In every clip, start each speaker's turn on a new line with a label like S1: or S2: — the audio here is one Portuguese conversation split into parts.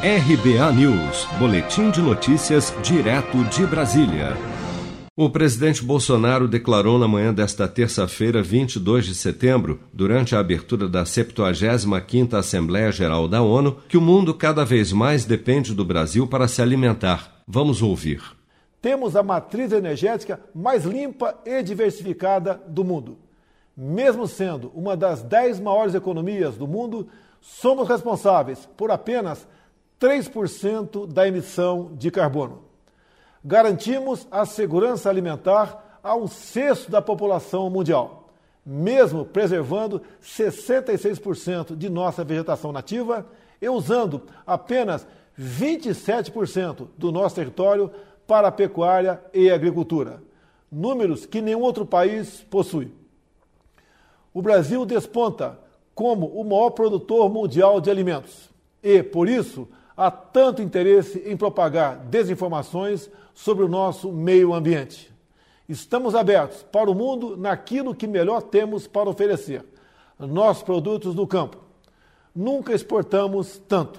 S1: RBA News, Boletim de Notícias, direto de Brasília. O presidente Bolsonaro declarou na manhã desta terça-feira, 22 de setembro, durante a abertura da 75ª Assembleia Geral da ONU, que o mundo cada vez mais depende do Brasil para se alimentar. Vamos ouvir.
S2: Temos a matriz energética mais limpa e diversificada do mundo. Mesmo sendo uma das dez maiores economias do mundo, somos responsáveis por apenas 3% da emissão de carbono. Garantimos a segurança alimentar a um sexto da população mundial, mesmo preservando 66% de nossa vegetação nativa e usando apenas 27% do nosso território para a pecuária e agricultura, números que nenhum outro país possui. O Brasil desponta como o maior produtor mundial de alimentos e, por isso, há tanto interesse em propagar desinformações sobre o nosso meio ambiente. Estamos abertos para o mundo naquilo que melhor temos para oferecer, nossos produtos do campo. Nunca exportamos tanto.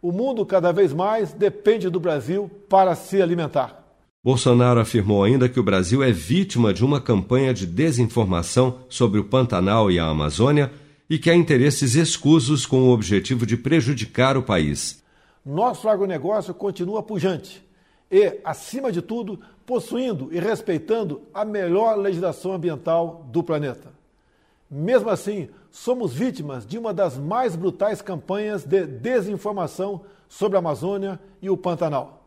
S2: O mundo cada vez mais depende do Brasil para se alimentar.
S1: Bolsonaro afirmou ainda que o Brasil é vítima de uma campanha de desinformação sobre o Pantanal e a Amazônia e que há interesses escusos com o objetivo de prejudicar o país.
S2: Nosso agronegócio continua pujante e, acima de tudo, possuindo e respeitando a melhor legislação ambiental do planeta. Mesmo assim, somos vítimas de uma das mais brutais campanhas de desinformação sobre a Amazônia e o Pantanal.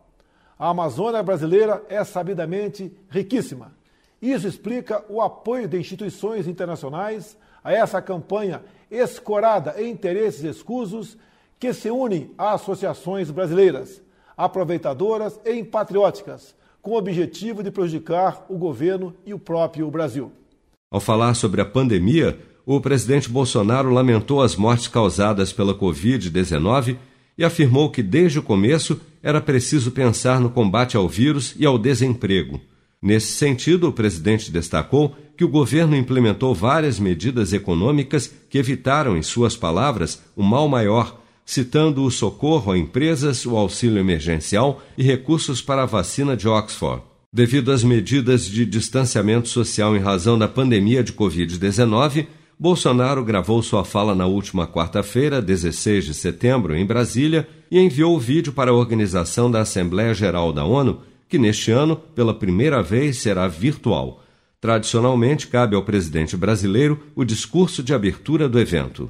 S2: A Amazônia brasileira é sabidamente riquíssima. Isso explica o apoio de instituições internacionais a essa campanha escorada em interesses escusos que se unem a associações brasileiras, aproveitadoras e patrióticas, com o objetivo de prejudicar o governo e o próprio Brasil.
S1: Ao falar sobre a pandemia, o presidente Bolsonaro lamentou as mortes causadas pela Covid-19 e afirmou que desde o começo era preciso pensar no combate ao vírus e ao desemprego. Nesse sentido, o presidente destacou que o governo implementou várias medidas econômicas que evitaram, em suas palavras, o mal maior citando o socorro a empresas, o auxílio emergencial e recursos para a vacina de Oxford. Devido às medidas de distanciamento social em razão da pandemia de Covid-19, Bolsonaro gravou sua fala na última quarta-feira, 16 de setembro, em Brasília, e enviou o vídeo para a organização da Assembleia Geral da ONU, que neste ano, pela primeira vez, será virtual. Tradicionalmente, cabe ao presidente brasileiro o discurso de abertura do evento.